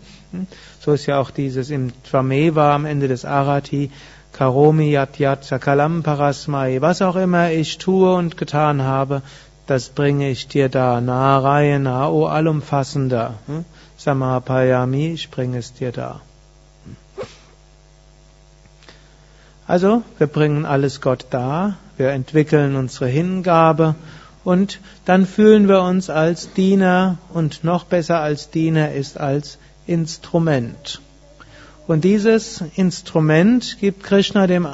So ist ja auch dieses im Tvameva am Ende des Arati. Karomi yat yat sakalam parasmai. Was auch immer ich tue und getan habe, das bringe ich dir da. Narayana, o allumfassender. Hm? Samapayami, ich bringe es dir da. Also, wir bringen alles Gott da, wir entwickeln unsere Hingabe Und dann fühlen wir uns als Diener und noch besser als Diener ist als Instrument. Und dieses Instrument gibt Krishna dem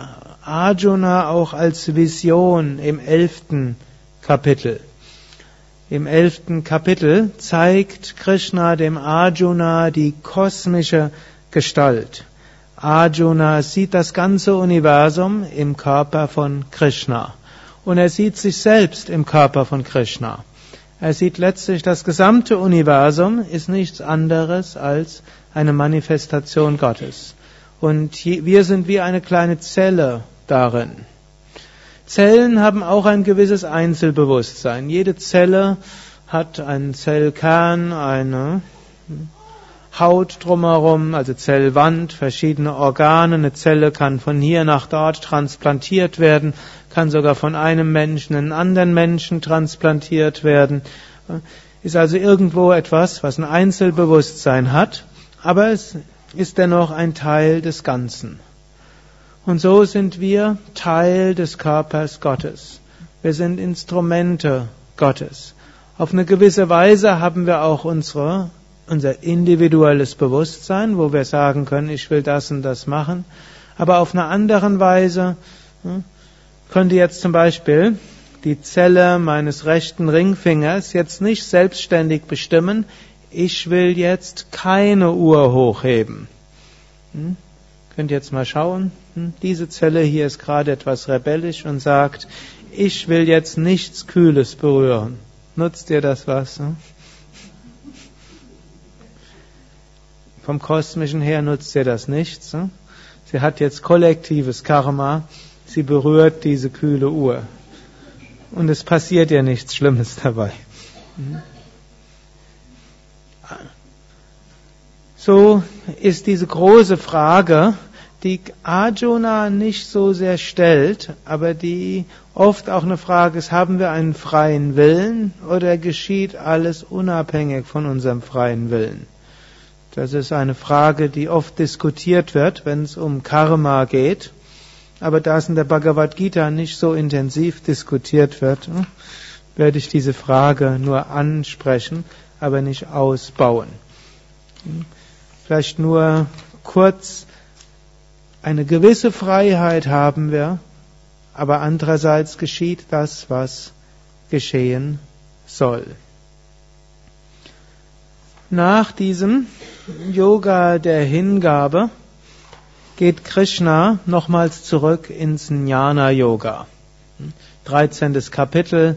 Arjuna auch als Vision im elften Kapitel. Im elften Kapitel zeigt Krishna dem Arjuna die kosmische Gestalt. Arjuna sieht das ganze Universum im Körper von Krishna. Und er sieht sich selbst im Körper von Krishna. Er sieht letztlich, das gesamte Universum ist nichts anderes als eine Manifestation Gottes. Und wir sind wie eine kleine Zelle darin. Zellen haben auch ein gewisses Einzelbewusstsein. Jede Zelle hat einen Zellkern, eine Haut drumherum, also Zellwand, verschiedene Organe. Eine Zelle kann von hier nach dort transplantiert werden, kann sogar von einem Menschen in einen anderen Menschen transplantiert werden. Ist also irgendwo etwas, was ein Einzelbewusstsein hat, aber es ist dennoch ein Teil des Ganzen. Und so sind wir Teil des Körpers Gottes. Wir sind Instrumente Gottes. Auf eine gewisse Weise haben wir auch unsere unser individuelles Bewusstsein, wo wir sagen können, ich will das und das machen. Aber auf einer anderen Weise hm, könnte jetzt zum Beispiel die Zelle meines rechten Ringfingers jetzt nicht selbstständig bestimmen, ich will jetzt keine Uhr hochheben. Hm? Könnt ihr jetzt mal schauen? Diese Zelle hier ist gerade etwas rebellisch und sagt, ich will jetzt nichts Kühles berühren. Nutzt ihr das was? Hm? Vom Kosmischen her nutzt ihr das nichts. Hm? Sie hat jetzt kollektives Karma. Sie berührt diese kühle Uhr. Und es passiert ihr nichts Schlimmes dabei. Hm? So ist diese große Frage, die Arjuna nicht so sehr stellt, aber die oft auch eine Frage ist, haben wir einen freien Willen oder geschieht alles unabhängig von unserem freien Willen? Das ist eine Frage, die oft diskutiert wird, wenn es um Karma geht. Aber da es in der Bhagavad Gita nicht so intensiv diskutiert wird, hm, werde ich diese Frage nur ansprechen, aber nicht ausbauen. Hm, vielleicht nur kurz, eine gewisse Freiheit haben wir, aber andererseits geschieht das, was geschehen soll. Nach diesem Yoga der Hingabe geht Krishna nochmals zurück ins Jnana Yoga. 13. Kapitel,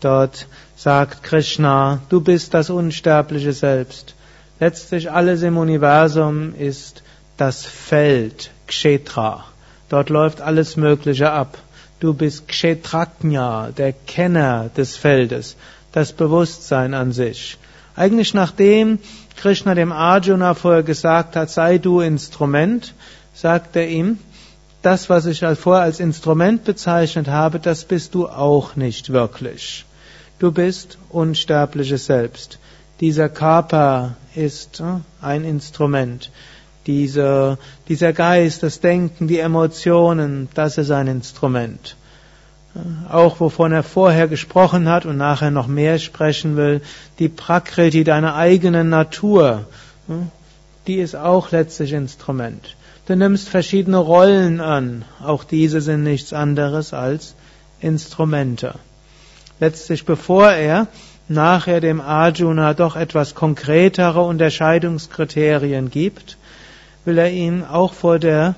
dort sagt Krishna, du bist das unsterbliche Selbst. Letztlich alles im Universum ist das Feld, Kshetra. Dort läuft alles Mögliche ab. Du bist Kshetraknya, der Kenner des Feldes, das Bewusstsein an sich. Eigentlich nachdem Krishna dem Arjuna vorher gesagt hat, sei du Instrument, sagt er ihm, das, was ich vorher als Instrument bezeichnet habe, das bist du auch nicht wirklich. Du bist unsterbliches Selbst. Dieser Körper ist äh, ein Instrument. Diese, dieser Geist, das Denken, die Emotionen, das ist ein Instrument auch wovon er vorher gesprochen hat und nachher noch mehr sprechen will, die Prakriti, deine eigene Natur, die ist auch letztlich Instrument. Du nimmst verschiedene Rollen an, auch diese sind nichts anderes als Instrumente. Letztlich bevor er nachher dem Arjuna doch etwas konkretere Unterscheidungskriterien gibt, will er ihn auch vor der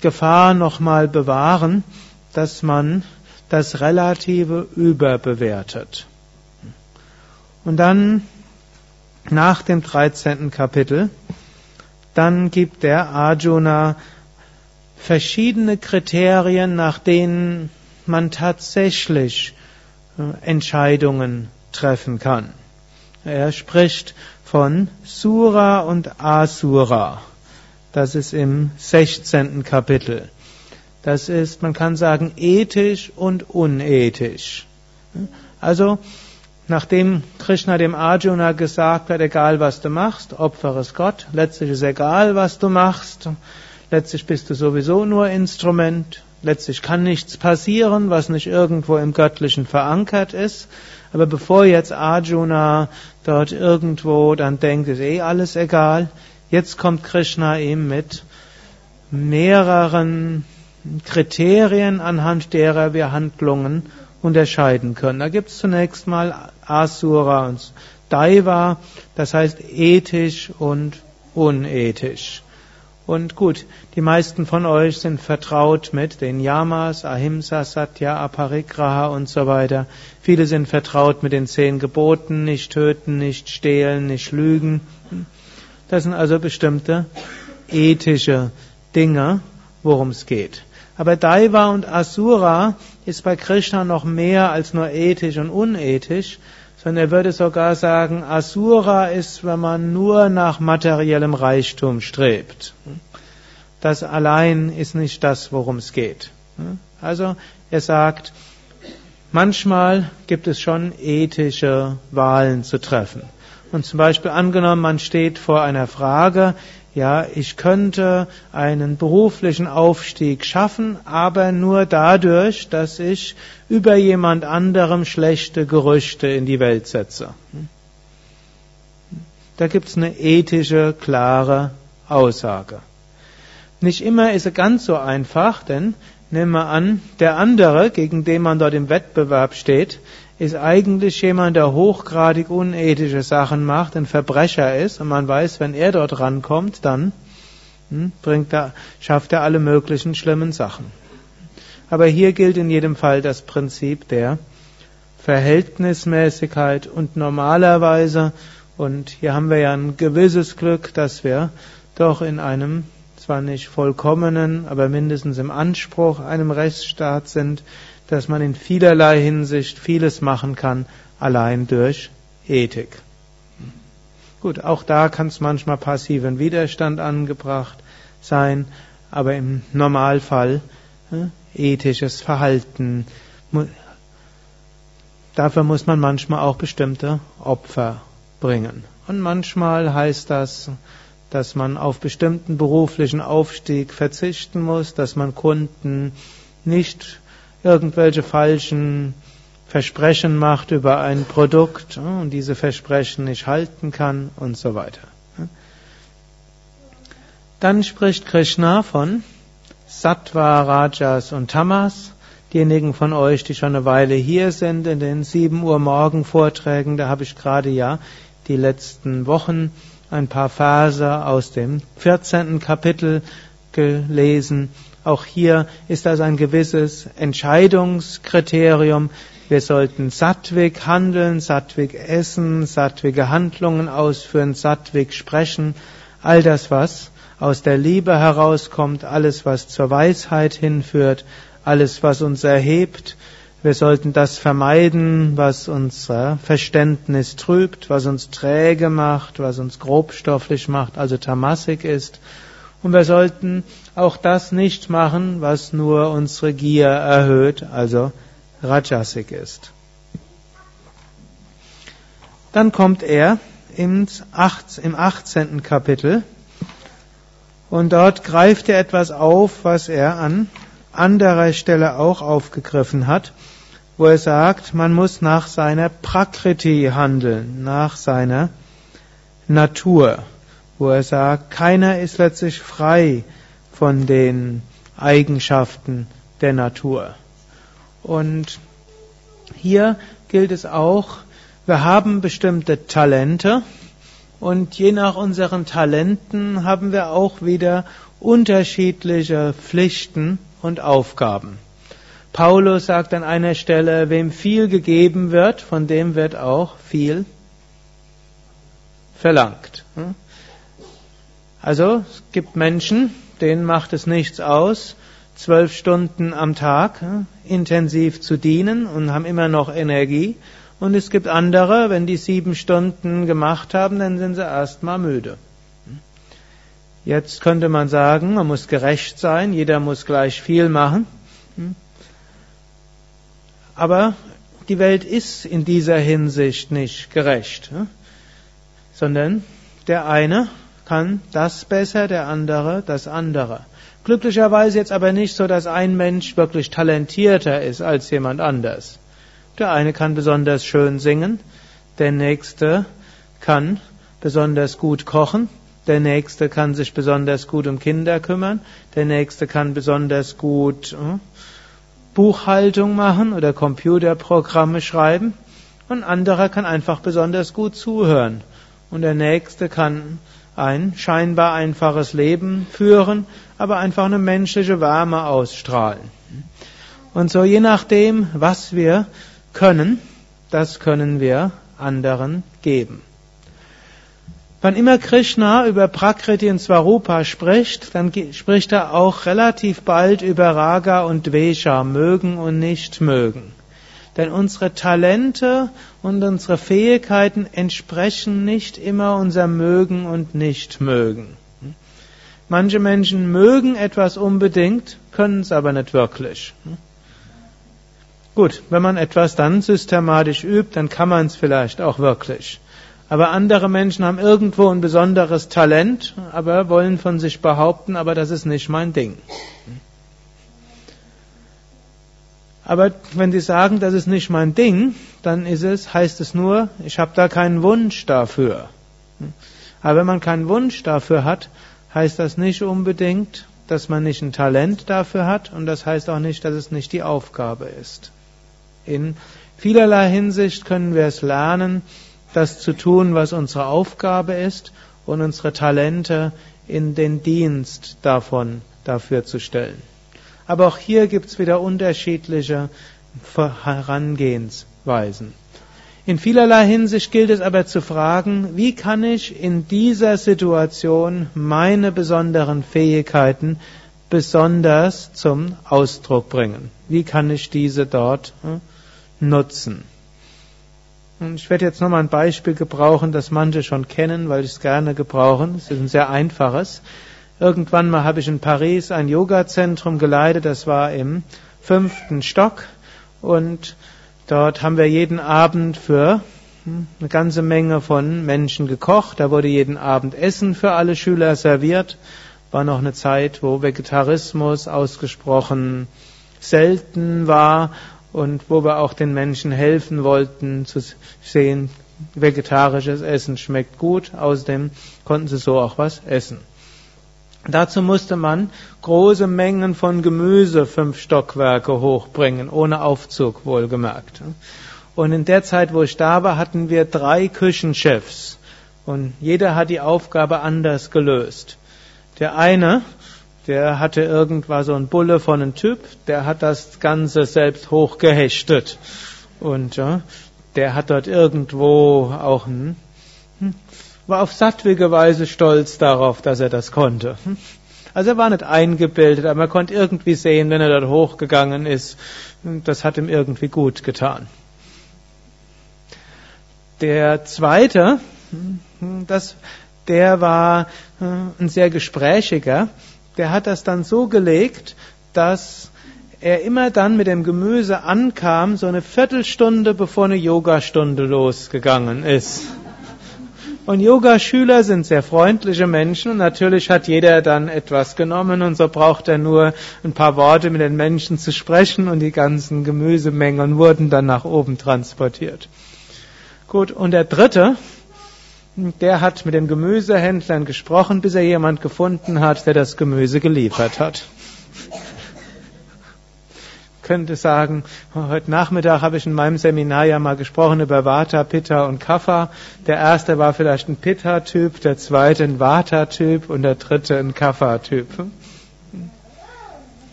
Gefahr nochmal bewahren, dass man das Relative überbewertet. Und dann nach dem 13. Kapitel, dann gibt der Arjuna verschiedene Kriterien, nach denen man tatsächlich äh, Entscheidungen treffen kann. Er spricht von Sura und Asura. Das ist im 16. Kapitel. Das ist, man kann sagen, ethisch und unethisch. Also, nachdem Krishna dem Arjuna gesagt hat, egal was du machst, opfere es Gott, letztlich ist egal, was du machst, letztlich bist du sowieso nur Instrument, letztlich kann nichts passieren, was nicht irgendwo im Göttlichen verankert ist. Aber bevor jetzt Arjuna dort irgendwo dann denkt, ist eh alles egal, jetzt kommt Krishna ihm mit mehreren Kriterien, anhand derer wir Handlungen unterscheiden können. Da gibt es zunächst mal Asura und Daiva, das heißt ethisch und unethisch. Und gut, die meisten von euch sind vertraut mit den Yamas, Ahimsa, Satya, Aparigraha und so weiter. Viele sind vertraut mit den zehn Geboten, nicht töten, nicht stehlen, nicht lügen. Das sind also bestimmte ethische Dinge, worum es geht. Aber Daiva und Asura ist bei Krishna noch mehr als nur ethisch und unethisch, sondern er würde sogar sagen, Asura ist, wenn man nur nach materiellem Reichtum strebt. Das allein ist nicht das, worum es geht. Also er sagt, manchmal gibt es schon ethische Wahlen zu treffen. Und zum Beispiel angenommen, man steht vor einer Frage, ja, ich könnte einen beruflichen Aufstieg schaffen, aber nur dadurch, dass ich über jemand anderem schlechte Gerüchte in die Welt setze. Da gibt's eine ethische, klare Aussage. Nicht immer ist es ganz so einfach, denn nehmen wir an, der andere, gegen den man dort im Wettbewerb steht, ist eigentlich jemand, der hochgradig unethische Sachen macht, ein Verbrecher ist und man weiß, wenn er dort rankommt, dann hm, bringt er, schafft er alle möglichen schlimmen Sachen. Aber hier gilt in jedem Fall das Prinzip der Verhältnismäßigkeit und normalerweise, und hier haben wir ja ein gewisses Glück, dass wir doch in einem zwar nicht vollkommenen, aber mindestens im Anspruch einem Rechtsstaat sind, dass man in vielerlei Hinsicht vieles machen kann, allein durch Ethik. Gut, auch da kann es manchmal passiven Widerstand angebracht sein, aber im Normalfall äh, ethisches Verhalten. Dafür muss man manchmal auch bestimmte Opfer bringen. Und manchmal heißt das, dass man auf bestimmten beruflichen Aufstieg verzichten muss, dass man Kunden nicht irgendwelche falschen Versprechen macht über ein Produkt und diese Versprechen nicht halten kann und so weiter. Dann spricht Krishna von Sattva, Rajas und Tamas. Diejenigen von euch, die schon eine Weile hier sind, in den 7 Uhr Morgen Vorträgen, da habe ich gerade ja die letzten Wochen ein paar Verse aus dem 14. Kapitel gelesen auch hier ist das ein gewisses Entscheidungskriterium. Wir sollten sattwig handeln, sattwig essen, sattwige Handlungen ausführen, sattwig sprechen. All das, was aus der Liebe herauskommt, alles, was zur Weisheit hinführt, alles, was uns erhebt. Wir sollten das vermeiden, was unser Verständnis trübt, was uns träge macht, was uns grobstofflich macht, also tamassig ist. Und wir sollten auch das nicht machen, was nur unsere Gier erhöht, also Rajasik ist. Dann kommt er im 18. Kapitel und dort greift er etwas auf, was er an anderer Stelle auch aufgegriffen hat, wo er sagt, man muss nach seiner Prakriti handeln, nach seiner Natur wo er sagt, keiner ist letztlich frei von den Eigenschaften der Natur. Und hier gilt es auch, wir haben bestimmte Talente und je nach unseren Talenten haben wir auch wieder unterschiedliche Pflichten und Aufgaben. Paulus sagt an einer Stelle, wem viel gegeben wird, von dem wird auch viel verlangt. Also es gibt Menschen, denen macht es nichts aus, zwölf Stunden am Tag intensiv zu dienen und haben immer noch Energie. Und es gibt andere, wenn die sieben Stunden gemacht haben, dann sind sie erstmal müde. Jetzt könnte man sagen, man muss gerecht sein, jeder muss gleich viel machen. Aber die Welt ist in dieser Hinsicht nicht gerecht, sondern der eine kann das besser, der andere das andere. Glücklicherweise jetzt aber nicht so, dass ein Mensch wirklich talentierter ist als jemand anders. Der eine kann besonders schön singen, der nächste kann besonders gut kochen, der nächste kann sich besonders gut um Kinder kümmern, der nächste kann besonders gut äh, Buchhaltung machen oder Computerprogramme schreiben und anderer kann einfach besonders gut zuhören und der nächste kann ein scheinbar einfaches Leben führen, aber einfach eine menschliche Wärme ausstrahlen. Und so je nachdem, was wir können, das können wir anderen geben. Wann immer Krishna über Prakriti und Svarupa spricht, dann spricht er auch relativ bald über Raga und Vesha, mögen und nicht mögen. Denn unsere Talente und unsere Fähigkeiten entsprechen nicht immer unser Mögen und Nicht-Mögen. Manche Menschen mögen etwas unbedingt, können es aber nicht wirklich. Gut, wenn man etwas dann systematisch übt, dann kann man es vielleicht auch wirklich. Aber andere Menschen haben irgendwo ein besonderes Talent, aber wollen von sich behaupten, aber das ist nicht mein Ding. Aber wenn sie sagen, das ist nicht mein Ding, dann ist es, heißt es nur, ich habe da keinen Wunsch dafür. Aber wenn man keinen Wunsch dafür hat, heißt das nicht unbedingt, dass man nicht ein Talent dafür hat und das heißt auch nicht, dass es nicht die Aufgabe ist. In vielerlei Hinsicht können wir es lernen, das zu tun, was unsere Aufgabe ist und unsere Talente in den Dienst davon dafür zu stellen. Aber auch hier gibt es wieder unterschiedliche Herangehensweisen. In vielerlei Hinsicht gilt es aber zu fragen, wie kann ich in dieser Situation meine besonderen Fähigkeiten besonders zum Ausdruck bringen? Wie kann ich diese dort hm, nutzen? Und ich werde jetzt nochmal ein Beispiel gebrauchen, das manche schon kennen, weil ich es gerne gebrauchen. Es ist ein sehr einfaches. Irgendwann mal habe ich in Paris ein Yoga-Zentrum geleitet, das war im fünften Stock und dort haben wir jeden Abend für hm, eine ganze Menge von Menschen gekocht. Da wurde jeden Abend Essen für alle Schüler serviert. War noch eine Zeit, wo Vegetarismus ausgesprochen selten war und wo wir auch den Menschen helfen wollten zu sehen, vegetarisches Essen schmeckt gut, außerdem konnten sie so auch was essen. Dazu musste man große Mengen von Gemüse fünf Stockwerke hochbringen, ohne Aufzug wohlgemerkt. Und in der Zeit, wo ich da war, hatten wir drei Küchenchefs. Und jeder hat die Aufgabe anders gelöst. Der eine der hatte irgendwann so ein Bulle von einem Typ, der hat das Ganze selbst hochgehechtet. Und ja, der hat dort irgendwo auch ein, hm, war auf sattwige Weise stolz darauf, dass er das konnte. Also er war nicht eingebildet, aber man konnte irgendwie sehen, wenn er dort hochgegangen ist, das hat ihm irgendwie gut getan. Der zweite, hm, das, der war ein sehr gesprächiger, der hat das dann so gelegt, dass er immer dann mit dem Gemüse ankam, so eine Viertelstunde bevor eine Yogastunde losgegangen ist. Und Yogaschüler sind sehr freundliche Menschen und natürlich hat jeder dann etwas genommen und so braucht er nur ein paar Worte mit den Menschen zu sprechen und die ganzen Gemüsemengen wurden dann nach oben transportiert. Gut, und der dritte, der hat mit den Gemüsehändlern gesprochen, bis er jemand gefunden hat, der das Gemüse geliefert hat. Könnte sagen, heute Nachmittag habe ich in meinem Seminar ja mal gesprochen über Vata, Pitta und Kapha. Der erste war vielleicht ein Pitta-Typ, der zweite ein Vata-Typ und der dritte ein Kapha-Typ.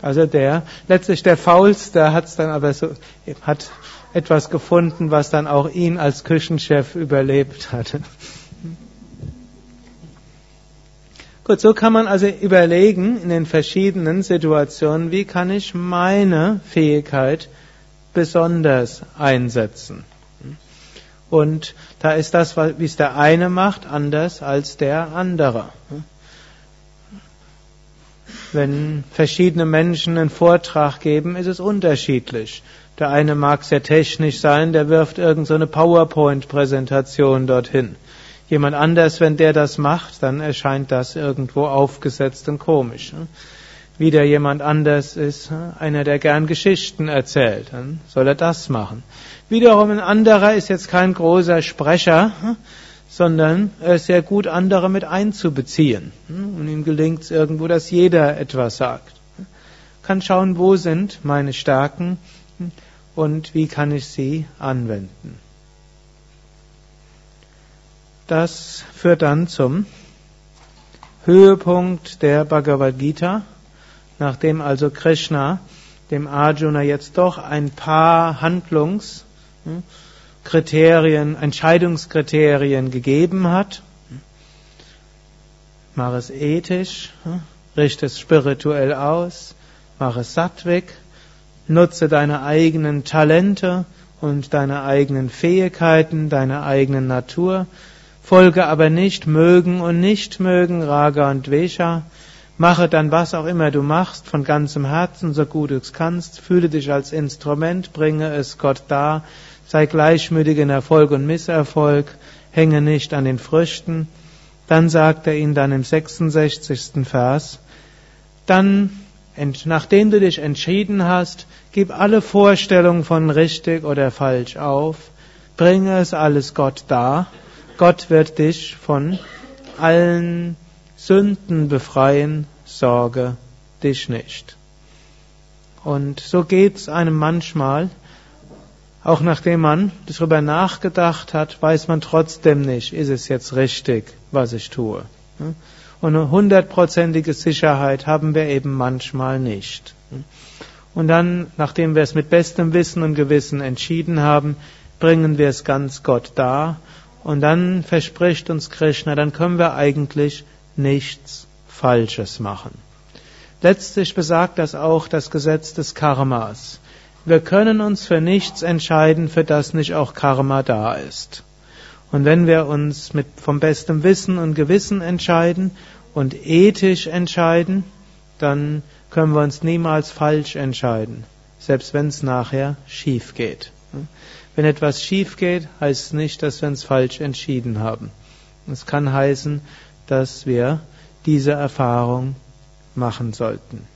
Also der, letztlich der Faulste hat es dann aber so, hat etwas gefunden, was dann auch ihn als Küchenchef überlebt hatte. Gut, so kann man also überlegen in den verschiedenen Situationen, wie kann ich meine Fähigkeit besonders einsetzen. Und da ist das, wie es der eine macht, anders als der andere. Wenn verschiedene Menschen einen Vortrag geben, ist es unterschiedlich. Der eine mag sehr technisch sein, der wirft irgendeine so PowerPoint-Präsentation dorthin. Jemand anders, wenn der das macht, dann erscheint das irgendwo aufgesetzt und komisch. Ne? wieder jemand anders ist, einer, der gern Geschichten erzählt, dann soll er das machen. Wiederum ein anderer ist jetzt kein großer Sprecher, sondern er ist sehr gut, andere mit einzubeziehen. Und ihm gelingt es irgendwo, dass jeder etwas sagt. Kann schauen, wo sind meine Stärken und wie kann ich sie anwenden. Das führt dann zum Höhepunkt der Bhagavad Gita, nachdem also Krishna dem Arjuna jetzt doch ein paar Handlungskriterien, Entscheidungskriterien gegeben hat. Mach es ethisch, richte es spirituell aus, mach es sattwig, nutze deine eigenen Talente und deine eigenen Fähigkeiten, deine eigene Natur, folge aber nicht mögen und nicht mögen, Raga und Vesha, mache dann was auch immer du machst von ganzem Herzen, so gut du es kannst, fühle dich als Instrument, bringe es Gott dar, sei gleichmütig in Erfolg und Misserfolg, hänge nicht an den Früchten. Dann sagt er ihnen dann im 66. Vers, dann nachdem du dich entschieden hast, gib alle Vorstellungen von richtig oder falsch auf, bringe es alles Gott dar. Gott wird dich von allen Sünden befreien, sorge dich nicht. Und so geht's einem manchmal, auch nachdem man darüber nachgedacht hat, weiß man trotzdem nicht, ist es jetzt richtig, was ich tue. Und eine hundertprozentige Sicherheit haben wir eben manchmal nicht. Und dann, nachdem wir es mit bestem Wissen und Gewissen entschieden haben, bringen wir es ganz Gott dar. Und dann verspricht uns Krishna, dann können wir eigentlich nichts Falsches machen. Letztlich besagt das auch das Gesetz des Karmas. Wir können uns für nichts entscheiden, für das nicht auch Karma da ist. Und wenn wir uns mit vom bestem Wissen und Gewissen entscheiden und ethisch entscheiden, dann können wir uns niemals falsch entscheiden, selbst wenn es nachher schief geht. Wenn etwas schief geht, heißt es nicht, dass wir uns falsch entschieden haben. Es kann heißen, dass wir diese Erfahrung machen sollten.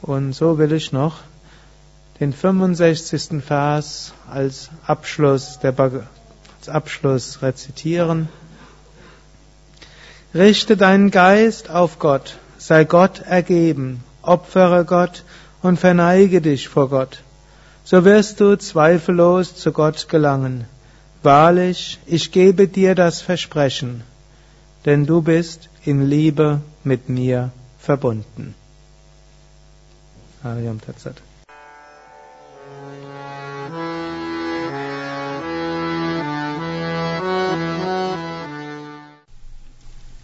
Und so will ich noch den 65. Vers als Abschluss, der, als Abschluss rezitieren. Richte deinen Geist auf Gott, sei Gott ergeben, opfere Gott und verneige dich vor Gott. So wirst du zweifellos zu Gott gelangen. Wahrlich, ich gebe dir das Versprechen, denn du bist in Liebe mit mir verbunden. Ariam Tatsat.